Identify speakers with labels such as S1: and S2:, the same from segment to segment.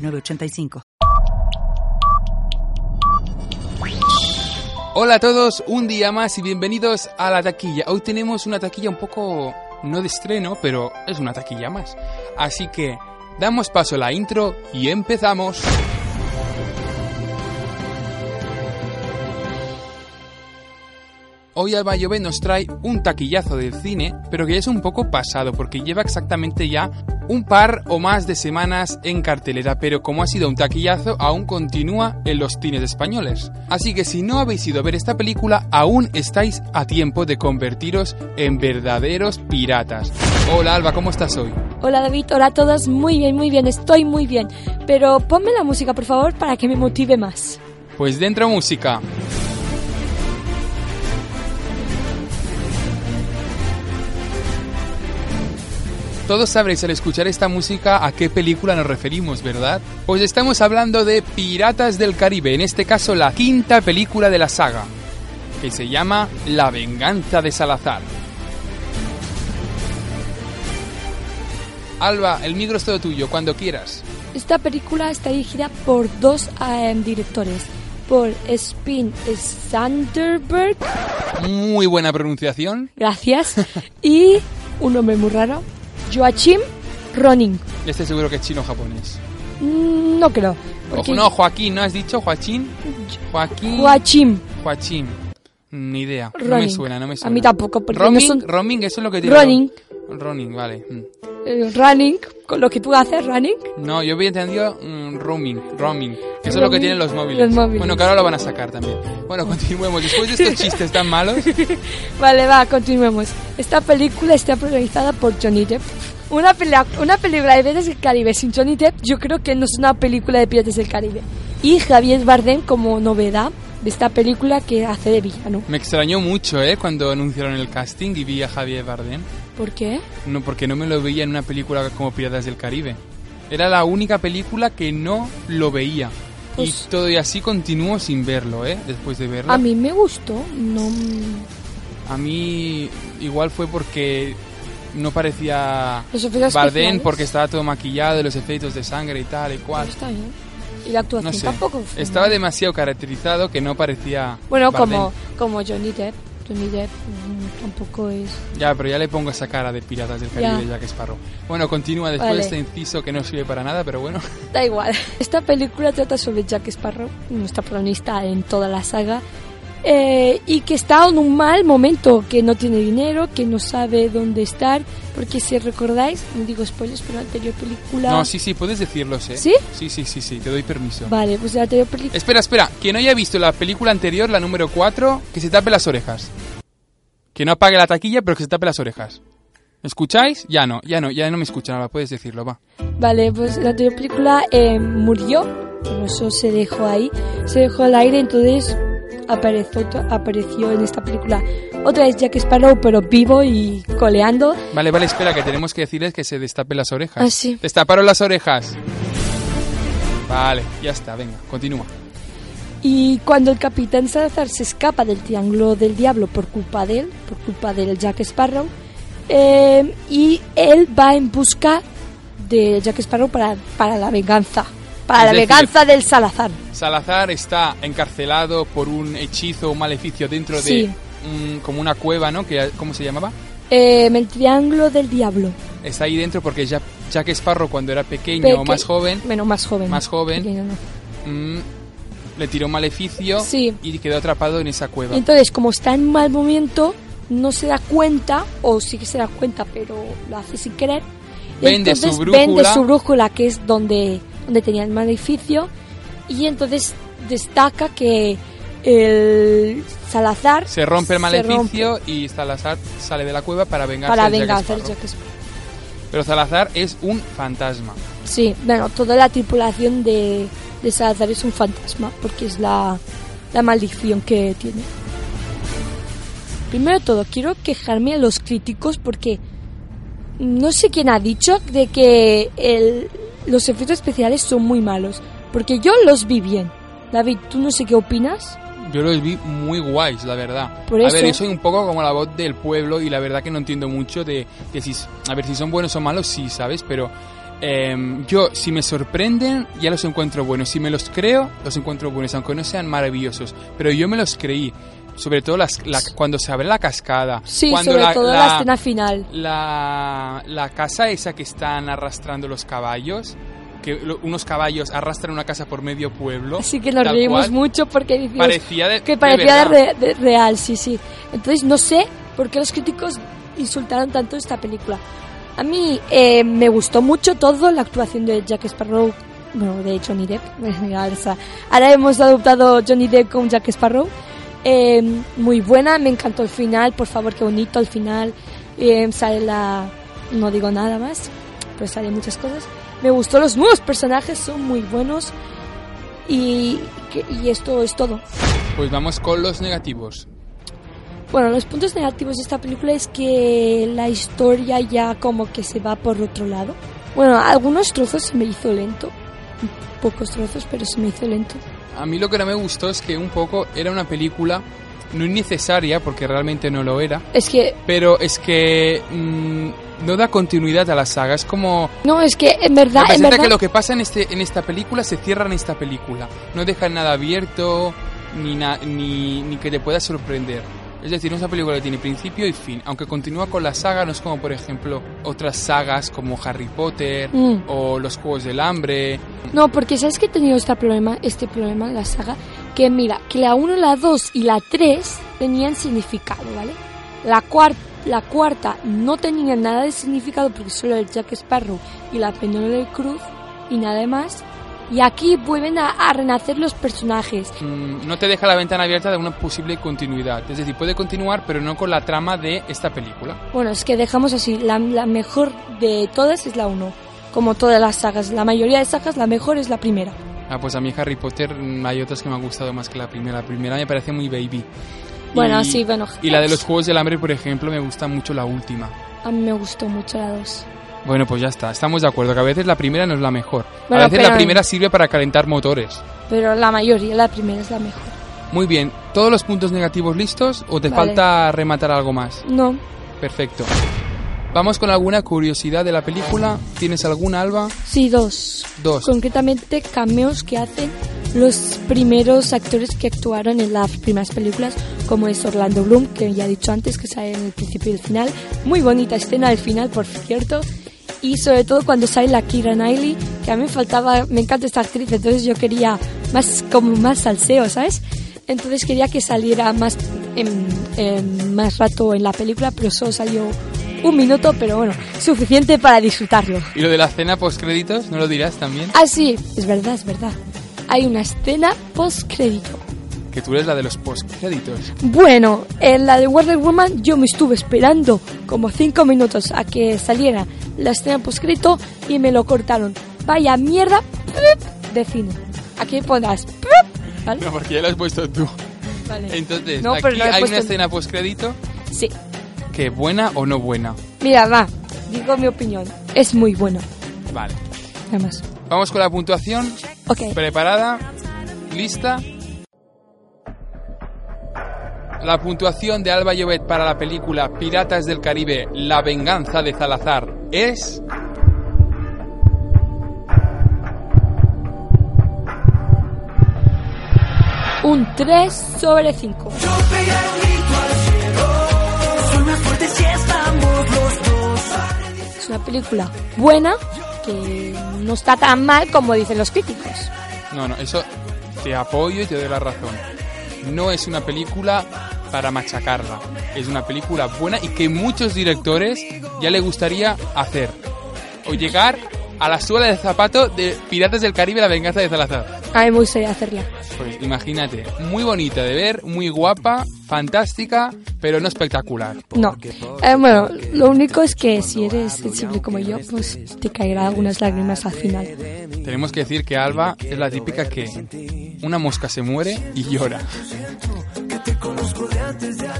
S1: 906985.
S2: Hola a todos, un día más y bienvenidos a la taquilla. Hoy tenemos una taquilla un poco no de estreno, pero es una taquilla más. Así que damos paso a la intro y empezamos. Hoy Alba Llobet nos trae un taquillazo del cine, pero que ya es un poco pasado porque lleva exactamente ya un par o más de semanas en cartelera, pero como ha sido un taquillazo, aún continúa en los cines españoles. Así que si no habéis ido a ver esta película, aún estáis a tiempo de convertiros en verdaderos piratas. Hola Alba, ¿cómo estás hoy?
S3: Hola David, hola a todos, muy bien, muy bien, estoy muy bien. Pero ponme la música, por favor, para que me motive más.
S2: Pues dentro música. Todos sabréis al escuchar esta música a qué película nos referimos, ¿verdad? Pues estamos hablando de Piratas del Caribe, en este caso la quinta película de la saga, que se llama La venganza de Salazar. Alba, el micro es todo tuyo, cuando quieras.
S3: Esta película está dirigida por dos eh, directores, por Spin Sanderberg.
S2: Muy buena pronunciación.
S3: Gracias. y un nombre muy raro, Joachim Ronin.
S2: Este seguro que es chino o japonés.
S3: Mm, No creo. porque-
S2: No, Joaquín, ¿no has dicho? Joaquín. Joaquín.
S3: Joachim
S2: Joachim. Ni idea. No me
S3: Ronin.
S2: suena, no me
S3: A
S2: suena.
S3: mí tampoco, porque
S2: Roaming,
S3: no son-
S2: eso es lo que tiene.
S3: Ronin.
S2: Ronin, vale. mm.
S3: Eh, running, con lo que tú haces, running.
S2: No, yo había entendido mm, roaming, roaming. Eso es lo que tienen los móviles.
S3: los móviles.
S2: Bueno, que ahora lo van a sacar también. Bueno, continuemos. Después de estos chistes tan malos,
S3: Vale, va, continuemos. Esta película está protagonizada por Johnny Depp. Una, pelea- una película de Piratas del Caribe sin Johnny Depp, yo creo que no es una película de Piratas del Caribe. Y Javier Bardem como novedad de esta película que hace de villano.
S2: me extrañó mucho, ¿eh? Cuando anunciaron el casting y vi a Javier Bardem.
S3: ¿Por qué?
S2: No, porque no me lo veía en una película como Piratas del Caribe. Era la única película que no lo veía.
S3: Pues-
S2: y todo y así continúo sin verlo, ¿eh? Después de verlo.
S3: A mí me gustó, no...
S2: A mí igual fue porque no parecía Bardem
S3: especiales.
S2: porque estaba todo maquillado, los efectos de sangre y tal y cual.
S3: Está bien. Y la actuación
S2: No sé.
S3: tampoco fue
S2: Estaba
S3: mal.
S2: demasiado caracterizado que no parecía
S3: Bueno,
S2: Bardem.
S3: como, como Johnny Depp. Johnny Depp tampoco es...
S2: Ya, pero ya le pongo esa cara de Piratas del Caribe
S3: Ya.
S2: de Jack Sparrow. Bueno, continúa después
S3: Vale.
S2: de este inciso que no sirve para nada, pero bueno.
S3: Da igual. Esta película trata sobre Jack Sparrow, nuestra protagonista en toda la saga, eh, y que está en un mal momento, que no tiene dinero, que no sabe dónde estar, porque si recordáis, no digo spoilers, pero la anterior película...
S2: No, sí, sí, puedes decirlos, ¿eh?
S3: ¿Sí?
S2: Sí, sí, sí, sí, te doy permiso.
S3: Vale, pues la anterior película...
S2: Espera, espera, quien no haya visto la película anterior, la número 4, que se tape las orejas. Que no apague la taquilla, pero que se tape las orejas. ¿Me escucháis? Ya no, ya no, ya no me escuchan, ahora puedes decirlo, va.
S3: Vale, pues la anterior película eh, murió, pero eso se dejó ahí, se dejó al aire, entonces apareció, apareció en esta película otra vez Jack Sparrow, pero vivo y coleando.
S2: Vale, vale, espera, que tenemos que decirles que se destapen las orejas.
S3: Ah, sí.
S2: Destaparon las orejas. Vale, ya está, venga, continúa.
S3: Y cuando el capitán Salazar se escapa del Triángulo del Diablo por culpa de él, por culpa del Jack Sparrow, eh, y él va en busca de Jack Sparrow para, para la venganza, para
S2: Es
S3: la
S2: decir-
S3: venganza del Salazar.
S2: Salazar está encarcelado por un hechizo o un maleficio dentro de un- como una cueva, ¿no? Que, ¿Cómo se llamaba?
S3: Eh, el Triángulo del Diablo.
S2: Está ahí dentro porque Jack, Jack Sparrow cuando era pequeño o más joven
S3: Menos más joven.
S2: Más joven.
S3: Pequeño, no.
S2: mm, le tiró un maleficio
S3: Sí.
S2: y quedó atrapado en esa cueva.
S3: Entonces, como está en mal momento, no se da cuenta, o sí que se da cuenta, pero lo hace sin querer.
S2: Vende su
S3: entonces vende
S2: brújula.
S3: su brújula, que es donde, donde tenía el maleficio, y entonces destaca que el Salazar
S2: Se rompe el
S3: se rompe
S2: maleficio y Salazar sale de la cueva para vengarse
S3: para
S2: de Jack.
S3: Jack.
S2: Pero Salazar es un fantasma.
S3: Sí, bueno, toda la tripulación de, de Salazar es un fantasma, porque es la, la maldición que tiene. Primero de todo, quiero quejarme a los críticos porque no sé quién ha dicho de que el, los efectos especiales son muy malos, porque yo los vi bien. David, ¿tú no sé qué opinas?
S2: Yo los vi muy guays, la verdad.
S3: Por
S2: A
S3: eso-
S2: ver, yo soy un poco como la voz del pueblo y la verdad que no entiendo mucho de, de si... A ver, si son buenos o malos, sí, ¿sabes? Pero em, yo, si me sorprenden, ya los encuentro buenos. Si me los creo, los encuentro buenos, aunque no sean maravillosos. Pero yo me los creí. Sobre todo las, la- cuando se abre la cascada.
S3: Sí,
S2: cuando
S3: sobre
S2: la,
S3: todo la,
S2: la-
S3: escena final.
S2: la, la casa esa que están arrastrando los caballos, que unos caballos arrastran una casa por medio pueblo.
S3: Así que nos reímos
S2: cual,
S3: mucho porque decimos
S2: Parecía de,
S3: que parecía de de real, sí, sí. Entonces no sé por qué los críticos insultaron tanto esta película. A mí eh, me gustó mucho todo, la actuación de Jack Sparrow, bueno, de Johnny Depp. Ahora, hemos adoptado Johnny Depp con Jack Sparrow. Eh, muy buena, me encantó el final, por favor, qué bonito el final. Eh, sale la... no digo nada más, pues salen muchas cosas. Me gustó los nuevos personajes, son muy buenos. Y, y esto es todo.
S2: Pues vamos con los negativos.
S3: Bueno, los puntos negativos de esta película es que la historia ya como que se va por otro lado. Bueno, algunos trozos se me hizo lento. Pocos trozos, pero se me hizo lento.
S2: A mí lo que no me gustó es que un poco era una película no innecesaria, porque realmente no lo era,
S3: Es que,
S2: pero es que mm, no da continuidad a la saga. Es como...
S3: no, es que en verdad, en
S2: Representa
S3: verdad,
S2: que lo que pasa en, este, en esta película se cierra en esta película. No dejan nada abierto ni, na- ni, ni que te pueda sorprender. Es decir, es una película tiene principio y fin. Aunque continúa con la saga, no es como, por ejemplo, otras sagas como Harry Potter
S3: Mm.
S2: o Los Juegos del Hambre.
S3: No, porque sabes que he tenido este problema, este problema en la saga, que mira, que la 1, la 2 y la 3 tenían significado, ¿vale? La, cuar- la cuarta no tenía nada de significado porque solo el Jack Sparrow y la Penélope Cruz y nada más. Y aquí vuelven a, a renacer los personajes.
S2: Mm, no te deja la ventana abierta de una posible continuidad. Es decir, puede continuar, pero no con la trama de esta película.
S3: Bueno, es que dejamos así, la, la mejor de todas es la 1. Como todas las sagas, la mayoría de sagas, la mejor es la primera.
S2: Ah, pues a mí Harry Potter mm, hay otras que me han gustado más que la primera. La primera me parece muy baby.
S3: Bueno,
S2: Y-
S3: sí, bueno.
S2: Y la de los Juegos del Hambre, por ejemplo, me gusta mucho la última.
S3: A mí me gustó mucho la 2.
S2: Bueno, pues ya está, estamos de acuerdo, que a veces la primera no es la mejor.
S3: Bueno,
S2: a veces
S3: pero-
S2: la primera sirve para calentar motores.
S3: Pero la mayoría, la primera es la mejor.
S2: Muy bien, ¿todos los puntos negativos listos o te
S3: Vale.
S2: falta rematar algo más?
S3: No,
S2: Perfecto. Vamos con alguna curiosidad de la película. ¿Tienes alguna, Alba?
S3: sí, dos.
S2: Dos.
S3: Concretamente, cameos que hacen los primeros actores que actuaron en las primeras películas, como es Orlando Bloom, que ya he dicho antes, que sale en el principio y el final. Muy bonita escena al final, por cierto. Y sobre todo cuando sale la Kira Knightley, que a mí me faltaba, me encanta esta actriz, entonces yo quería más, como más salseo, ¿sabes? Entonces quería que saliera más, en, en más rato en la película, pero solo salió un minuto, pero bueno, suficiente para disfrutarlo.
S2: ¿Y lo de la escena post créditos? ¿No lo dirás también?
S3: Ah, sí, es verdad, es verdad. Hay una escena post-crédito.
S2: Que tú eres la de los post créditos.
S3: Bueno, en la de Wonder Woman yo me estuve esperando como cinco minutos a que saliera la escena post-crédito y me lo cortaron. Vaya mierda de cine. Aquí pondrás. ¿Vale?
S2: No, porque ya lo has puesto tú.
S3: Vale.
S2: Entonces,
S3: No,
S2: aquí hay una
S3: en-
S2: escena post crédito
S3: Sí.
S2: que buena o no buena.
S3: Mira, va. Digo mi opinión. Es muy bueno.
S2: Vale.
S3: Nada más.
S2: Vamos con la puntuación.
S3: Ok.
S2: ¿Preparada? ¿Lista? La puntuación de Alba Llobet para la película Piratas del Caribe, La venganza de Salazar es...
S3: Un 3 sobre 5. Es una película buena que no está tan mal como dicen los críticos.
S2: No, no, eso te apoyo y te doy la razón. No es una película para machacarla. Es una película buena y que muchos directores ya le gustaría hacer. O llegar a la suela de zapato de Piratas del Caribe, la venganza de Salazar.
S3: A mí me gustaría hacerla.
S2: Pues imagínate, muy bonita de ver, muy guapa, fantástica, pero no espectacular.
S3: No. Eh, bueno, lo único es que si eres sensible como yo, pues te caerán algunas lágrimas al final.
S2: Tenemos que decir que Alba es la típica que una mosca se muere y llora.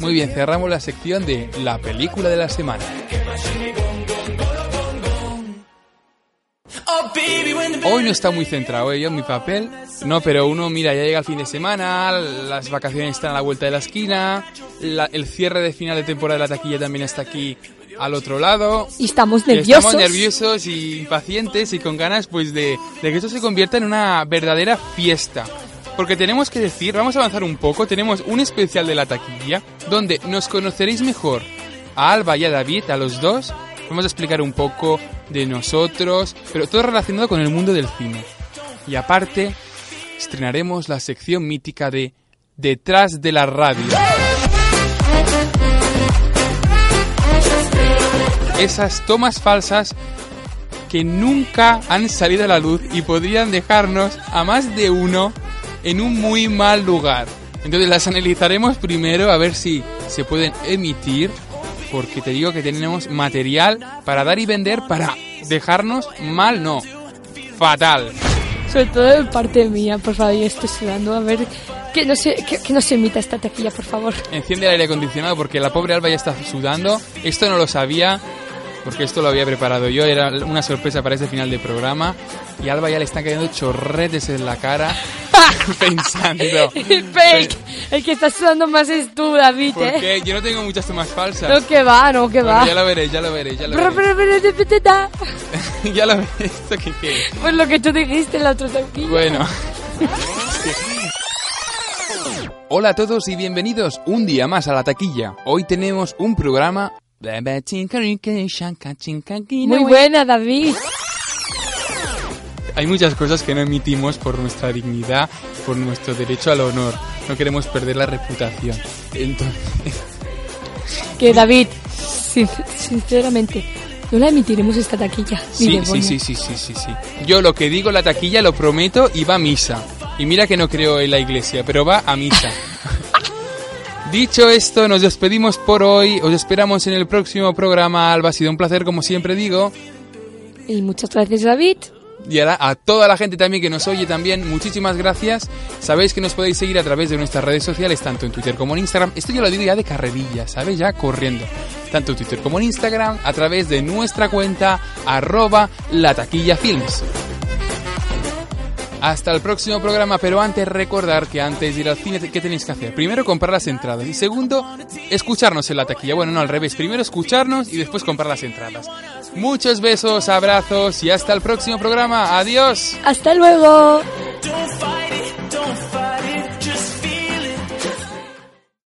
S2: Muy bien, cerramos la sección de la película de la semana. Hoy no está muy centrado, ¿eh? yo en mi papel. No, pero uno, mira, ya llega el fin de semana, las vacaciones están a la vuelta de la esquina, la- el cierre de final de temporada de la taquilla también está aquí al otro lado.
S3: Y estamos nerviosos.
S2: Estamos nerviosos y impacientes y con ganas pues de, de que esto se convierta en una verdadera fiesta. Porque tenemos que decir, vamos a avanzar un poco, tenemos un especial de la taquilla donde nos conoceréis mejor a Alba y a David, a los dos. Vamos a explicar un poco de nosotros, pero todo relacionado con el mundo del cine. Y aparte, estrenaremos la sección mítica de Detrás de la radio. Esas tomas falsas que nunca han salido a la luz y podrían dejarnos a más de uno en un muy mal lugar. Entonces las analizaremos primero a ver si se pueden emitir, porque te digo que tenemos material para dar y vender para dejarnos mal, no, fatal.
S3: Sobre todo de parte mía, por favor, yo estoy sudando. A ver, que no se, que, que no se emita esta taquilla, por favor.
S2: Enciende el aire acondicionado porque la pobre Alba ya está sudando. Esto no lo sabía porque esto lo había preparado yo. Era una sorpresa para este final de programa. Y a Alba ya le están cayendo chorretes en la cara pensando.
S3: Fake. El que está sudando más es tú, David, ¿eh?
S2: Porque yo no tengo muchas tomas falsas.
S3: No, que va, no, que
S2: Bueno,
S3: va.
S2: ya lo veréis, ya lo veréis, ya lo veréis.
S3: pero, pero, pero, pero, pero,
S2: ya lo veréis. ¿Esto qué, qué?
S3: Pues lo que tú dijiste en la otra taquilla.
S2: Bueno. Hola a todos y bienvenidos un día más a la taquilla. Hoy tenemos un programa...
S3: Muy buena, David.
S2: Hay muchas cosas que no emitimos por nuestra dignidad, por nuestro derecho al honor. No queremos perder la reputación. Entonces,
S3: Que David, sin- sinceramente, no la emitiremos esta taquilla.
S2: sí, sí, sí, sí, sí, sí, sí. Yo lo que digo la taquilla lo prometo y va a misa. Y mira que no creo en la iglesia, pero va a misa. Dicho esto, nos despedimos por hoy. Os esperamos en el próximo programa. Alba, ha sido un placer, como siempre digo.
S3: Y muchas gracias, David.
S2: Y a toda la gente también que nos oye también, muchísimas gracias. Sabéis que nos podéis seguir a través de nuestras redes sociales, tanto en Twitter como en Instagram. Esto yo lo digo ya de carrerilla, ¿sabes? Ya corriendo. Tanto en Twitter como en Instagram, a través de nuestra cuenta, arroba la taquilla films. Hasta el próximo programa, pero antes recordar que antes de ir al cine, ¿qué tenéis que hacer? Primero comprar las entradas y segundo, escucharnos en la taquilla. Bueno, no al revés, primero escucharnos y después comprar las entradas. Muchos besos, abrazos y hasta el próximo programa. Adiós.
S3: Hasta luego.